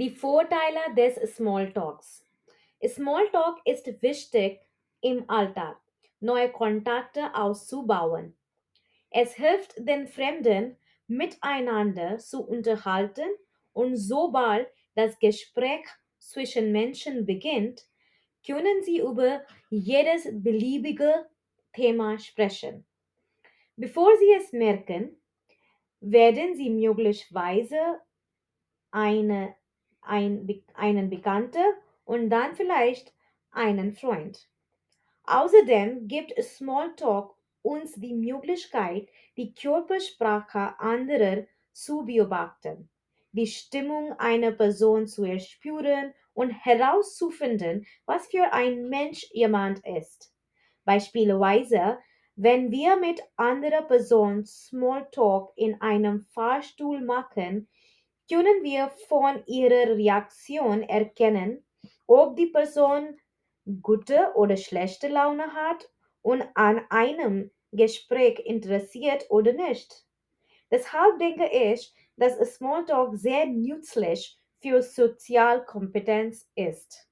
Die Vorteile des Smalltalks. Smalltalk ist wichtig im Alltag, neue Kontakte auszubauen. Es hilft den Fremden, miteinander zu unterhalten und sobald das Gespräch zwischen Menschen beginnt, können sie über jedes beliebige Thema sprechen. Bevor sie es merken, werden sie möglicherweise eine, ein, einen Bekannten und dann vielleicht einen Freund. Außerdem gibt Smalltalk uns die Möglichkeit, die Körpersprache anderer zu beobachten, die Stimmung einer Person zu erspüren und herauszufinden, was für ein Mensch jemand ist. Beispielsweise, wenn wir mit anderer Person Smalltalk in einem Fahrstuhl machen, können wir von ihrer Reaktion erkennen, ob die Person gute oder schlechte Laune hat und an einem Gespräch interessiert oder nicht. Deshalb denke ich, dass Smalltalk sehr nützlich für Sozialkompetenz ist.